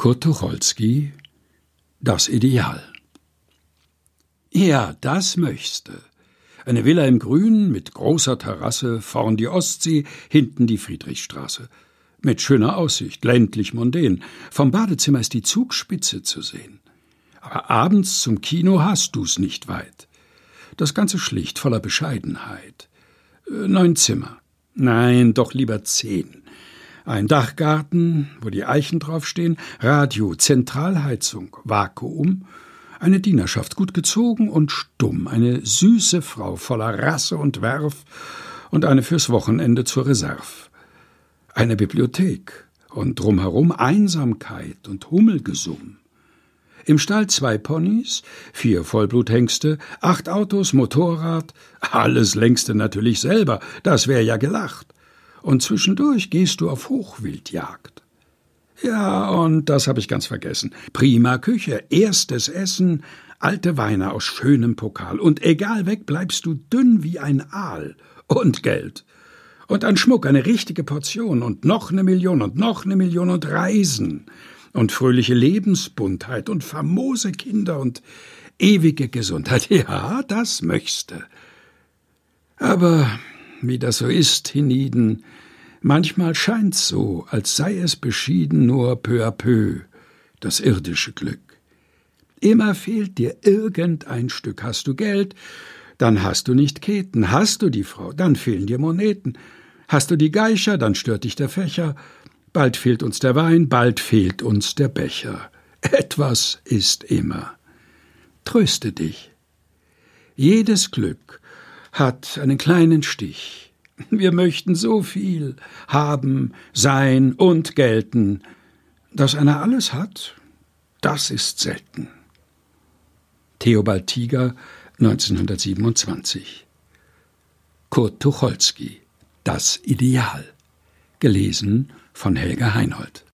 Kurt Tucholsky Das Ideal Ja, das möchte. Eine Villa im Grün mit großer Terrasse, vorn die Ostsee, hinten die Friedrichstraße. Mit schöner Aussicht, ländlich mondän. Vom Badezimmer ist die Zugspitze zu sehen. Aber abends zum Kino hast du's nicht weit. Das Ganze schlicht, voller Bescheidenheit. Äh, neun Zimmer. Nein, doch lieber zehn. Ein Dachgarten, wo die Eichen draufstehen, Radio, Zentralheizung, Vakuum, eine Dienerschaft gut gezogen und stumm, eine süße Frau voller Rasse und Werf und eine fürs Wochenende zur Reserve. Eine Bibliothek und drumherum Einsamkeit und Hummelgesumm. Im Stall zwei Ponys, vier Vollbluthengste, acht Autos, Motorrad, alles längste natürlich selber, das wär ja gelacht und zwischendurch gehst du auf Hochwildjagd. Ja, und das habe ich ganz vergessen. Prima Küche, erstes Essen, alte Weine aus schönem Pokal, und egal weg bleibst du dünn wie ein Aal. Und Geld. Und an Schmuck eine richtige Portion und noch eine Million und noch eine Million und Reisen und fröhliche Lebensbuntheit und famose Kinder und ewige Gesundheit. Ja, das möchte. Aber wie das so ist, hienieden, manchmal scheint's so, als sei es beschieden nur peu à peu, das irdische Glück. Immer fehlt dir irgendein Stück. Hast du Geld, dann hast du nicht Keten. Hast du die Frau, dann fehlen dir Moneten. Hast du die Geicher, dann stört dich der Fächer. Bald fehlt uns der Wein, bald fehlt uns der Becher. Etwas ist immer. Tröste dich. Jedes Glück hat einen kleinen Stich. Wir möchten so viel haben, sein und gelten. Dass einer alles hat, das ist selten. Theobald Tiger, 1927. Kurt Tucholsky, Das Ideal. Gelesen von Helga Heinold.